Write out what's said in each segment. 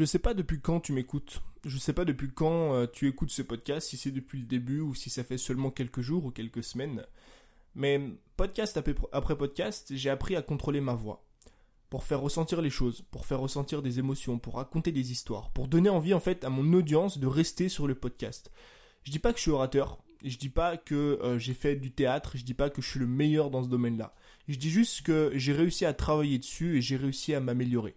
Je sais pas depuis quand tu m'écoutes. Je sais pas depuis quand euh, tu écoutes ce podcast, si c'est depuis le début ou si ça fait seulement quelques jours ou quelques semaines. Mais podcast après podcast, j'ai appris à contrôler ma voix. Pour faire ressentir les choses, pour faire ressentir des émotions, pour raconter des histoires, pour donner envie en fait à mon audience de rester sur le podcast. Je dis pas que je suis orateur, je dis pas que euh, j'ai fait du théâtre, je dis pas que je suis le meilleur dans ce domaine-là. Je dis juste que j'ai réussi à travailler dessus et j'ai réussi à m'améliorer.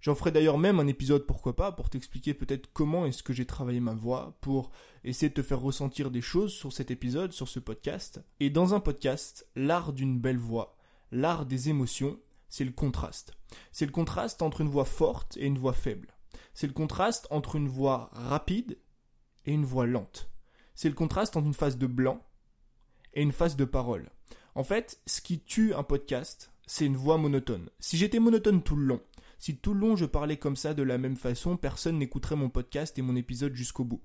J'en ferai d'ailleurs même un épisode, pourquoi pas, pour t'expliquer peut-être comment est-ce que j'ai travaillé ma voix, pour essayer de te faire ressentir des choses sur cet épisode, sur ce podcast. Et dans un podcast, l'art d'une belle voix, l'art des émotions, c'est le contraste. C'est le contraste entre une voix forte et une voix faible. C'est le contraste entre une voix rapide et une voix lente. C'est le contraste entre une phase de blanc et une phase de parole. En fait, ce qui tue un podcast, c'est une voix monotone. Si j'étais monotone tout le long, si tout le long je parlais comme ça de la même façon, personne n'écouterait mon podcast et mon épisode jusqu'au bout.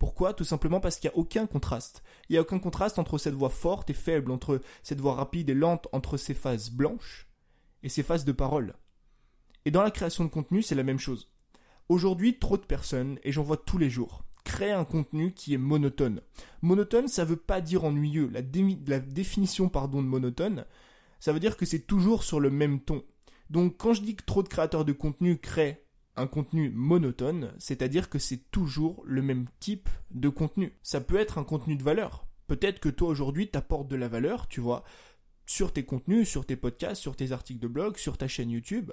Pourquoi? Tout simplement parce qu'il n'y a aucun contraste. Il n'y a aucun contraste entre cette voix forte et faible, entre cette voix rapide et lente, entre ces phases blanches et ces phases de parole. Et dans la création de contenu, c'est la même chose. Aujourd'hui, trop de personnes, et j'en vois tous les jours, créent un contenu qui est monotone. Monotone, ça veut pas dire ennuyeux. La, définition de monotone, ça veut dire que c'est toujours sur le même ton. Donc quand je dis que trop de créateurs de contenu créent un contenu monotone, c'est-à-dire que c'est toujours le même type de contenu. Ça peut être un contenu de valeur. Peut-être que toi aujourd'hui t'apportes de la valeur, tu vois, sur tes contenus, sur tes podcasts, sur tes articles de blog, sur ta chaîne YouTube,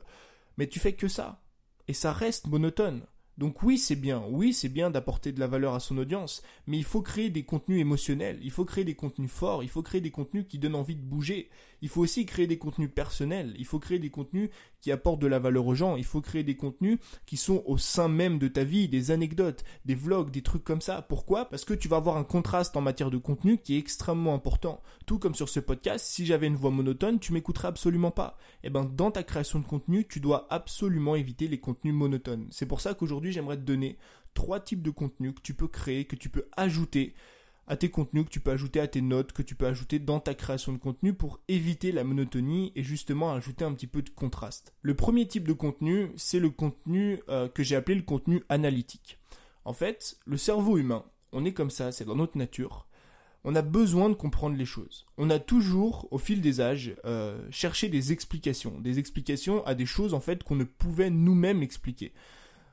mais tu fais que ça. Et ça reste monotone. Donc oui, c'est bien, oui, c'est bien d'apporter de la valeur à son audience, mais il faut créer des contenus émotionnels, il faut créer des contenus forts, il faut créer des contenus qui donnent envie de bouger, il faut aussi créer des contenus personnels, il faut créer des contenus qui apportent de la valeur aux gens, il faut créer des contenus qui sont au sein même de ta vie, des anecdotes, des vlogs, des trucs comme ça. Pourquoi? Parce que tu vas avoir un contraste en matière de contenu qui est extrêmement important. Tout comme sur ce podcast, si j'avais une voix monotone, tu m'écouterais absolument pas. Et eh ben dans ta création de contenu, tu dois absolument éviter les contenus monotones. C'est pour ça qu'aujourd'hui j'aimerais te donner trois types de contenus que tu peux créer, que tu peux ajouter à tes contenus, que tu peux ajouter à tes notes, que tu peux ajouter dans ta création de contenu pour éviter la monotonie et justement ajouter un petit peu de contraste. Le premier type de contenu, c'est le contenu euh, que j'ai appelé le contenu analytique. En fait, le cerveau humain, on est comme ça, c'est dans notre nature. On a besoin de comprendre les choses. On a toujours, au fil des âges, euh, cherché des explications, des explications à des choses en fait qu'on ne pouvait nous-mêmes expliquer.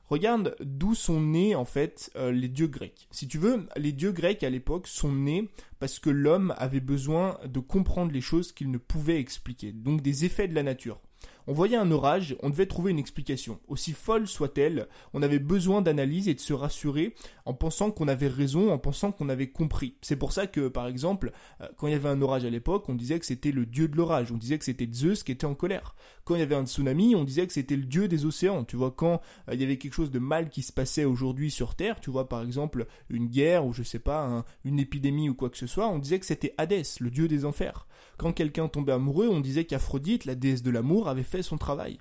Regarde d'où sont nés en fait euh, les dieux grecs. Si tu veux, les dieux grecs à l'époque sont nés parce que l'homme avait besoin de comprendre les choses qu'il ne pouvait expliquer, donc des effets de la nature. On voyait un orage, on devait trouver une explication. Aussi folle soit-elle, on avait besoin d'analyse et de se rassurer en pensant qu'on avait raison, en pensant qu'on avait compris. C'est pour ça que, par exemple, euh, quand il y avait un orage à l'époque, on disait que c'était le dieu de l'orage, on disait que c'était Zeus qui était en colère. Quand il y avait un tsunami, on disait que c'était le dieu des océans. Tu vois, quand euh, il y avait quelque chose de mal qui se passait aujourd'hui sur Terre, tu vois, par exemple, une guerre ou je sais pas, une épidémie ou quoi que ce soit, on disait que c'était Hadès, le dieu des enfers. Quand quelqu'un tombait amoureux, on disait qu'Aphrodite, la déesse de l'amour, avait fait son travail.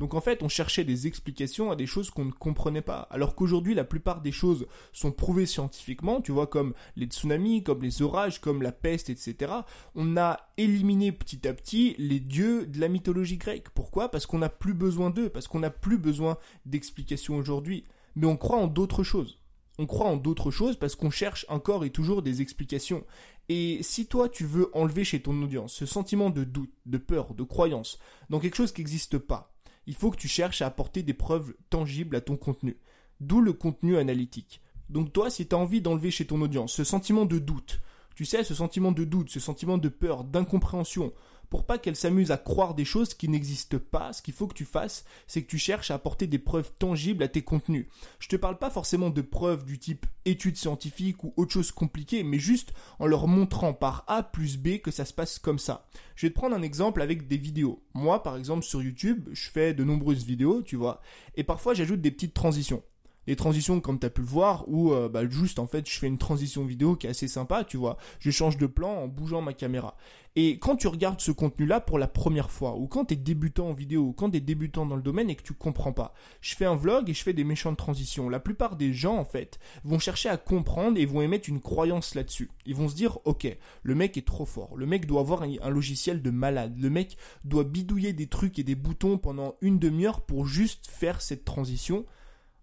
Donc en fait, on cherchait des explications à des choses qu'on ne comprenait pas. Alors qu'aujourd'hui, la plupart des choses sont prouvées scientifiquement, tu vois, comme les tsunamis, comme les orages, comme la peste, etc. On a éliminé petit à petit les dieux de la mythologie grecque. Pourquoi? Parce qu'on n'a plus besoin d'eux, parce qu'on n'a plus besoin d'explications aujourd'hui. Mais on croit en d'autres choses. On croit en d'autres choses parce qu'on cherche encore et toujours des explications. Et si toi tu veux enlever chez ton audience ce sentiment de doute, de peur, de croyance dans quelque chose qui n'existe pas, il faut que tu cherches à apporter des preuves tangibles à ton contenu. D'où le contenu analytique. Donc toi, si tu as envie d'enlever chez ton audience ce sentiment de doute, tu sais, ce sentiment de doute, ce sentiment de peur, d'incompréhension, pour pas qu'elle s'amuse à croire des choses qui n'existent pas, ce qu'il faut que tu fasses, c'est que tu cherches à apporter des preuves tangibles à tes contenus. Je te parle pas forcément de preuves du type études scientifiques ou autre chose compliquée, mais juste en leur montrant par A plus B que ça se passe comme ça. Je vais te prendre un exemple avec des vidéos. Moi, par exemple, sur YouTube, je fais de nombreuses vidéos, tu vois, et parfois j'ajoute des petites transitions les transitions comme tu as pu le voir où euh, bah, juste en fait je fais une transition vidéo qui est assez sympa tu vois. Je change de plan en bougeant ma caméra. Et quand tu regardes ce contenu là pour la première fois ou quand tu es débutant en vidéo ou quand tu es débutant dans le domaine et que tu comprends pas je fais un vlog et je fais des méchantes transitions. La plupart des gens en fait vont chercher à comprendre et vont émettre une croyance là-dessus. Ils vont se dire ok le mec est trop fort. Le mec doit avoir un logiciel de malade. Le mec doit bidouiller des trucs et des boutons pendant une demi-heure pour juste faire cette transition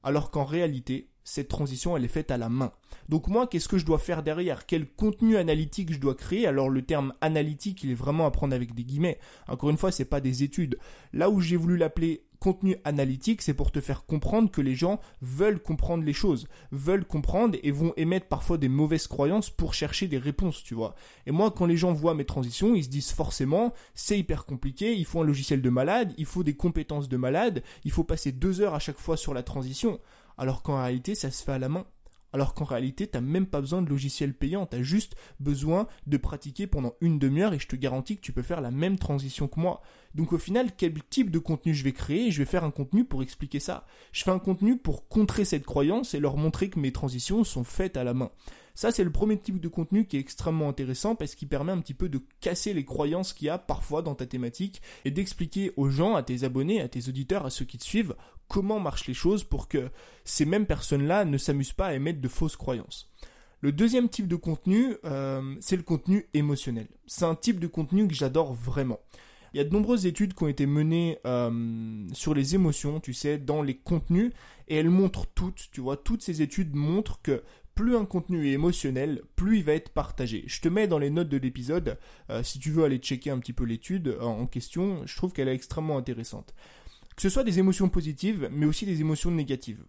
alors qu'en réalité, cette transition, elle est faite à la main. Donc moi, qu'est-ce que je dois faire derrière? Quel contenu analytique je dois créer? Alors le terme analytique, il est vraiment à prendre avec des guillemets. Encore une fois, c'est pas des études. Là où j'ai voulu l'appeler contenu analytique, c'est pour te faire comprendre que les gens veulent comprendre les choses, veulent comprendre et vont émettre parfois des mauvaises croyances pour chercher des réponses, tu vois. Et moi, quand les gens voient mes transitions, ils se disent forcément, c'est hyper compliqué, il faut un logiciel de malade, il faut des compétences de malade, il faut passer deux heures à chaque fois sur la transition alors qu'en réalité ça se fait à la main. Alors qu'en réalité, t'as même pas besoin de logiciel payant, t'as juste besoin de pratiquer pendant une demi-heure et je te garantis que tu peux faire la même transition que moi. Donc au final, quel type de contenu je vais créer Je vais faire un contenu pour expliquer ça? Je fais un contenu pour contrer cette croyance et leur montrer que mes transitions sont faites à la main. Ça, c'est le premier type de contenu qui est extrêmement intéressant parce qu'il permet un petit peu de casser les croyances qu'il y a parfois dans ta thématique et d'expliquer aux gens, à tes abonnés, à tes auditeurs, à ceux qui te suivent, comment marchent les choses pour que ces mêmes personnes-là ne s'amusent pas à émettre de fausses croyances. Le deuxième type de contenu, euh, c'est le contenu émotionnel. C'est un type de contenu que j'adore vraiment. Il y a de nombreuses études qui ont été menées euh, sur les émotions, tu sais, dans les contenus, et elles montrent toutes, tu vois, toutes ces études montrent que plus un contenu est émotionnel, plus il va être partagé. Je te mets dans les notes de l'épisode, euh, si tu veux aller checker un petit peu l'étude euh, en question, je trouve qu'elle est extrêmement intéressante. Que ce soit des émotions positives, mais aussi des émotions négatives.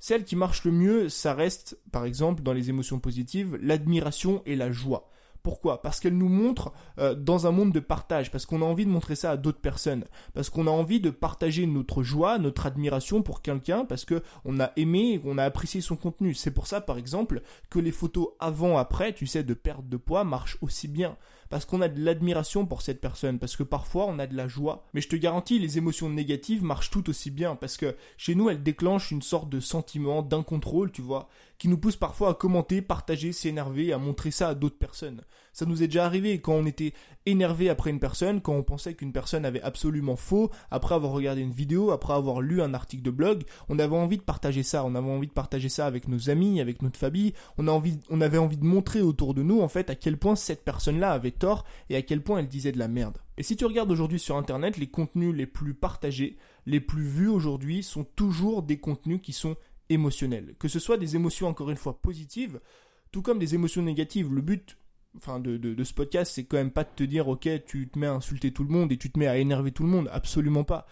Celle qui marche le mieux, ça reste, par exemple, dans les émotions positives, l'admiration et la joie. Pourquoi? Parce qu'elle nous montre euh, dans un monde de partage, parce qu'on a envie de montrer ça à d'autres personnes, parce qu'on a envie de partager notre joie, notre admiration pour quelqu'un, parce que on a aimé, on a apprécié son contenu. C'est pour ça, par exemple, que les photos avant-après, tu sais, de perte de poids marchent aussi bien parce qu'on a de l'admiration pour cette personne, parce que parfois on a de la joie. Mais je te garantis, les émotions négatives marchent tout aussi bien, parce que chez nous, elles déclenchent une sorte de sentiment d'incontrôle, tu vois, qui nous pousse parfois à commenter, partager, s'énerver, à montrer ça à d'autres personnes. Ça nous est déjà arrivé quand on était énervé après une personne, quand on pensait qu'une personne avait absolument faux, après avoir regardé une vidéo, après avoir lu un article de blog, on avait envie de partager ça, on avait envie de partager ça avec nos amis, avec notre famille, on, avait envie de montrer autour de nous en fait à quel point cette personne-là avait tort et à quel point elle disait de la merde. Et si tu regardes aujourd'hui sur internet, les contenus les plus partagés, les plus vus aujourd'hui sont toujours des contenus qui sont émotionnels. Que ce soit des émotions encore une fois positives, tout comme des émotions négatives. Le but enfin de, de, ce podcast, c'est quand même pas de te dire ok tu te mets à insulter tout le monde et tu te mets à énerver tout le monde, absolument pas.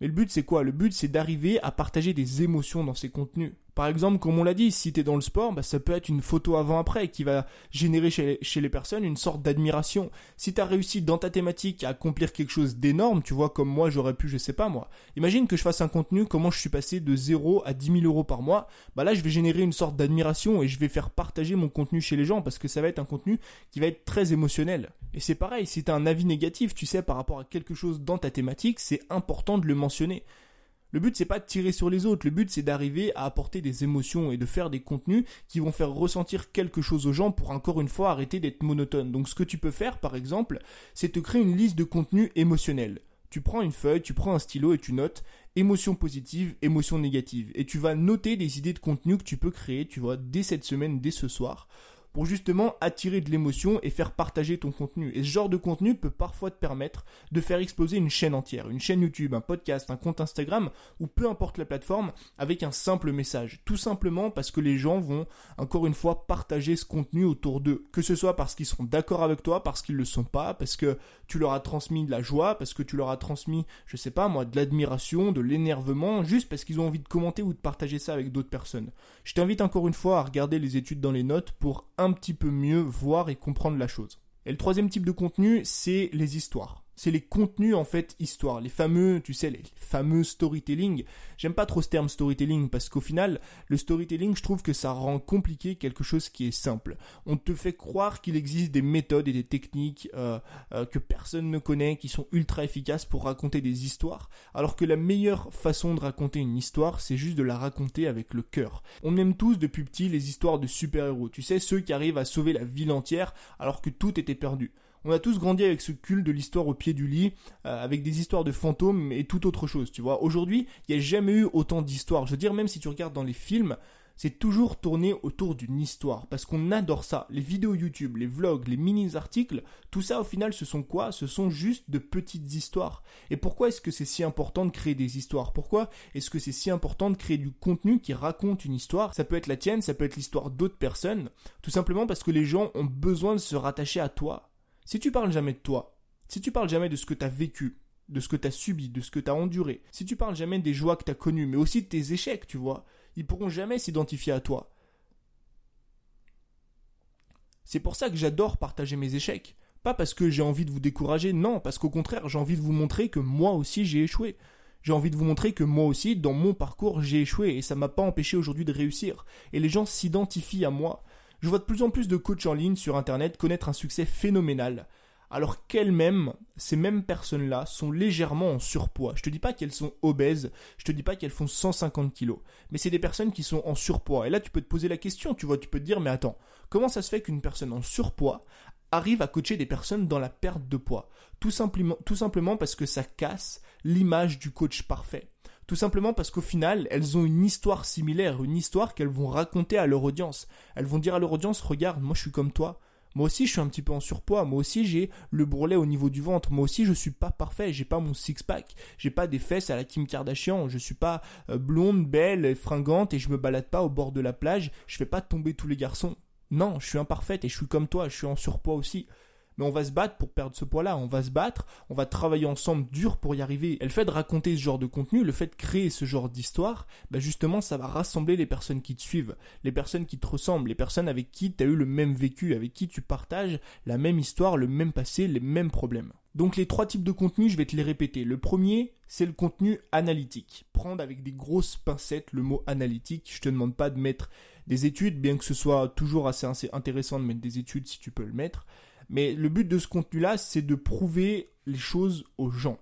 Mais le but c'est quoi? Le but c'est d'arriver à partager des émotions dans ces contenus. Par exemple, comme on l'a dit, si tu es dans le sport, bah, ça peut être une photo avant-après qui va générer chez les, personnes une sorte d'admiration. Si tu as réussi dans ta thématique à accomplir quelque chose d'énorme, tu vois, comme moi j'aurais pu, je sais pas moi. Imagine que je fasse un contenu, comment je suis passé de 0 à 10 000 euros par mois. Bah là, je vais générer une sorte d'admiration et je vais faire partager mon contenu chez les gens parce que ça va être un contenu qui va être très émotionnel. Et c'est pareil, si tu as un avis négatif, tu sais, par rapport à quelque chose dans ta thématique, c'est important de le mentionner. Le but c'est pas de tirer sur les autres, le but c'est d'arriver à apporter des émotions et de faire des contenus qui vont faire ressentir quelque chose aux gens pour encore une fois arrêter d'être monotone. Donc ce que tu peux faire par exemple, c'est te créer une liste de contenus émotionnels. Tu prends une feuille, tu prends un stylo et tu notes émotions positives, émotions négatives. Et tu vas noter des idées de contenu que tu peux créer, tu vois, dès cette semaine, dès ce soir, pour justement attirer de l'émotion et faire partager ton contenu. Et ce genre de contenu peut parfois te permettre de faire exploser une chaîne entière, une chaîne YouTube, un podcast, un compte Instagram, ou peu importe la plateforme, avec un simple message. Tout simplement parce que les gens vont, encore une fois, partager ce contenu autour d'eux. Que ce soit parce qu'ils sont d'accord avec toi, parce qu'ils le sont pas, parce que tu leur as transmis de la joie, parce que tu leur as transmis, je sais pas moi, de l'admiration, de l'énervement, juste parce qu'ils ont envie de commenter ou de partager ça avec d'autres personnes. Je t'invite encore une fois à regarder les études dans les notes pour petit peu mieux voir et comprendre la chose. Et le troisième type de contenu, c'est les histoires c'est les contenus en fait histoire, les fameux, tu sais, les fameux storytelling. J'aime pas trop ce terme storytelling parce qu'au final, le storytelling, je trouve que ça rend compliqué quelque chose qui est simple. On te fait croire qu'il existe des méthodes et des techniques euh, euh, que personne ne connaît, qui sont ultra efficaces pour raconter des histoires, alors que la meilleure façon de raconter une histoire, c'est juste de la raconter avec le cœur. On aime tous depuis petit les histoires de super-héros, tu sais, ceux qui arrivent à sauver la ville entière alors que tout était perdu. On a tous grandi avec ce culte de l'histoire au pied du lit, euh, avec des histoires de fantômes et tout autre chose, tu vois. Aujourd'hui, il n'y a jamais eu autant d'histoires. Je veux dire, même si tu regardes dans les films, c'est toujours tourné autour d'une histoire, parce qu'on adore ça. Les vidéos YouTube, les vlogs, les mini-articles, tout ça au final ce sont quoi? Ce sont juste de petites histoires. Et pourquoi est-ce que c'est si important de créer des histoires? Pourquoi est-ce que c'est si important de créer du contenu qui raconte une histoire? Ça peut être la tienne, ça peut être l'histoire d'autres personnes, tout simplement parce que les gens ont besoin de se rattacher à toi. Si tu parles jamais de toi, si tu parles jamais de ce que tu as vécu, de ce que tu as subi, de ce que tu as enduré, si tu parles jamais des joies que tu as connues, mais aussi de tes échecs, tu vois, ils pourront jamais s'identifier à toi. C'est pour ça que j'adore partager mes échecs. Pas parce que j'ai envie de vous décourager, non, parce qu'au contraire, j'ai envie de vous montrer que moi aussi j'ai échoué. J'ai envie de vous montrer que moi aussi, dans mon parcours, j'ai échoué et ça m'a pas empêché aujourd'hui de réussir. Et les gens s'identifient à moi. Je vois de plus en plus de coachs en ligne sur internet connaître un succès phénoménal alors qu'elles-mêmes, ces mêmes personnes-là, sont légèrement en surpoids. Je te dis pas qu'elles sont obèses, je te dis pas qu'elles font 150 kilos, mais c'est des personnes qui sont en surpoids. Et là, tu peux te poser la question, tu vois, tu peux te dire, mais attends, comment ça se fait qu'une personne en surpoids arrive à coacher des personnes dans la perte de poids? Tout simplement, tout simplement parce que ça casse l'image du coach parfait. Tout simplement parce qu'au final, elles ont une histoire similaire, une histoire qu'elles vont raconter à leur audience. Elles vont dire à leur audience, regarde, moi je suis comme toi, moi aussi, je suis un petit peu en surpoids. Moi aussi, j'ai le bourrelet au niveau du ventre. Moi aussi, je suis pas parfait. J'ai pas mon six-pack. J'ai pas des fesses à la Kim Kardashian. Je suis pas euh, blonde, belle, fringante et je me balade pas au bord de la plage. Je fais pas tomber tous les garçons. Non, je suis imparfaite et je suis comme toi. Je suis en surpoids aussi mais on va se battre pour perdre ce poids-là, on va se battre, on va travailler ensemble dur pour y arriver. Et le fait de raconter ce genre de contenu, le fait de créer ce genre d'histoire, bah justement, ça va rassembler les personnes qui te suivent, les personnes qui te ressemblent, les personnes avec qui tu as eu le même vécu, avec qui tu partages la même histoire, le même passé, les mêmes problèmes. Donc les trois types de contenu, je vais te les répéter. Le premier, c'est le contenu analytique. Prendre avec des grosses pincettes le mot analytique. Je te demande pas de mettre des études, bien que ce soit toujours assez intéressant de mettre des études si tu peux le mettre. Mais le but de ce contenu-là, c'est de prouver les choses aux gens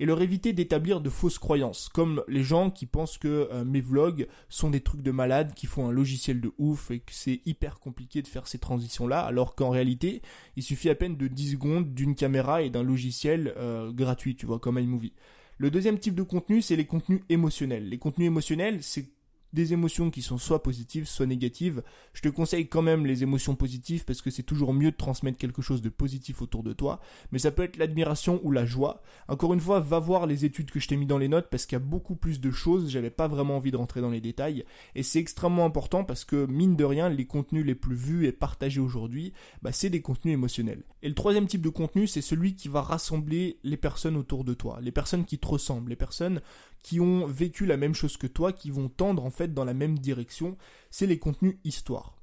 et leur éviter d'établir de fausses croyances, comme les gens qui pensent que euh, mes vlogs sont des trucs de malades, qui font un logiciel de ouf et que c'est hyper compliqué de faire ces transitions-là, alors qu'en réalité, il suffit à peine de 10 secondes d'une caméra et d'un logiciel euh, gratuit, tu vois, comme iMovie. Le deuxième type de contenu, c'est les contenus émotionnels. Les contenus émotionnels, c'est des émotions qui sont soit positives, soit négatives. Je te conseille quand même les émotions positives parce que c'est toujours mieux de transmettre quelque chose de positif autour de toi. Mais ça peut être l'admiration ou la joie. Encore une fois, va voir les études que je t'ai mis dans les notes parce qu'il y a beaucoup plus de choses. J'avais pas vraiment envie de rentrer dans les détails. Et c'est extrêmement important parce que, mine de rien, les contenus les plus vus et partagés aujourd'hui, bah, c'est des contenus émotionnels. Et le troisième type de contenu, c'est celui qui va rassembler les personnes autour de toi. Les personnes qui te ressemblent. Les personnes qui ont vécu la même chose que toi, qui vont tendre en fait dans la même direction, c'est les contenus histoire.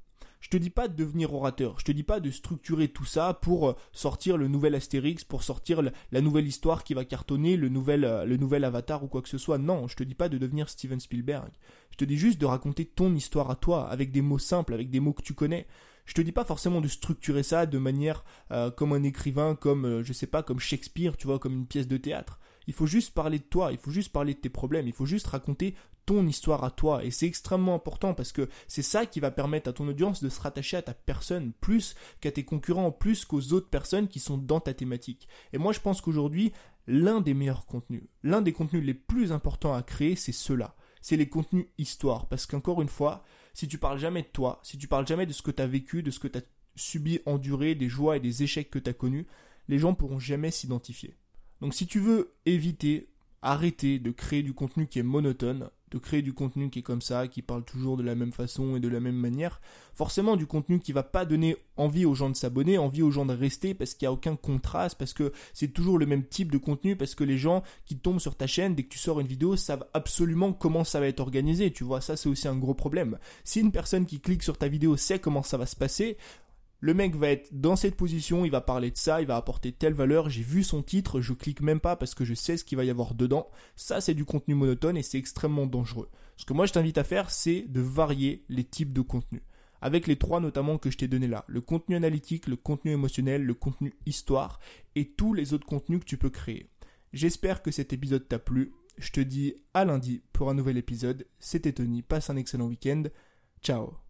Je te dis pas de devenir orateur, je te dis pas de structurer tout ça pour euh, sortir le nouvel Astérix, pour sortir la nouvelle histoire qui va cartonner, le nouvel, euh, le nouvel avatar ou quoi que ce soit. Non, je te dis pas de devenir Steven Spielberg. Je te dis juste de raconter ton histoire à toi, avec des mots simples, avec des mots que tu connais. Je te dis pas forcément de structurer ça de manière euh, comme un écrivain, comme je sais pas, comme Shakespeare, tu vois, comme une pièce de théâtre. Il faut juste parler de toi, il faut juste parler de tes problèmes, il faut juste raconter ton histoire à toi. Et c'est extrêmement important parce que c'est ça qui va permettre à ton audience de se rattacher à ta personne plus qu'à tes concurrents, plus qu'aux autres personnes qui sont dans ta thématique. Et moi je pense qu'aujourd'hui, l'un des meilleurs contenus, l'un des contenus les plus importants à créer, c'est cela. C'est les contenus histoire. Parce qu'encore une fois, si tu parles jamais de toi, si tu parles jamais de ce que tu as vécu, de ce que tu as subi, enduré, des joies et des échecs que tu as connus, les gens pourront jamais s'identifier. Donc si tu veux éviter, arrêter de créer du contenu qui est monotone, de créer du contenu qui est comme ça, qui parle toujours de la même façon et de la même manière, forcément du contenu qui va pas donner envie aux gens de s'abonner, envie aux gens de rester parce qu'il n'y a aucun contraste, parce que c'est toujours le même type de contenu, parce que les gens qui tombent sur ta chaîne dès que tu sors une vidéo savent absolument comment ça va être organisé, tu vois, ça c'est aussi un gros problème. Si une personne qui clique sur ta vidéo sait comment ça va se passer, le mec va être dans cette position, il va parler de ça, il va apporter telle valeur, j'ai vu son titre, je clique même pas parce que je sais ce qu'il va y avoir dedans. Ça, c'est du contenu monotone et c'est extrêmement dangereux. Ce que moi je t'invite à faire, c'est de varier les types de contenu. Avec les trois notamment que je t'ai donné là. Le contenu analytique, le contenu émotionnel, le contenu histoire et tous les autres contenus que tu peux créer. J'espère que cet épisode t'a plu. Je te dis à lundi pour un nouvel épisode. C'était Tony, passe un excellent week-end. Ciao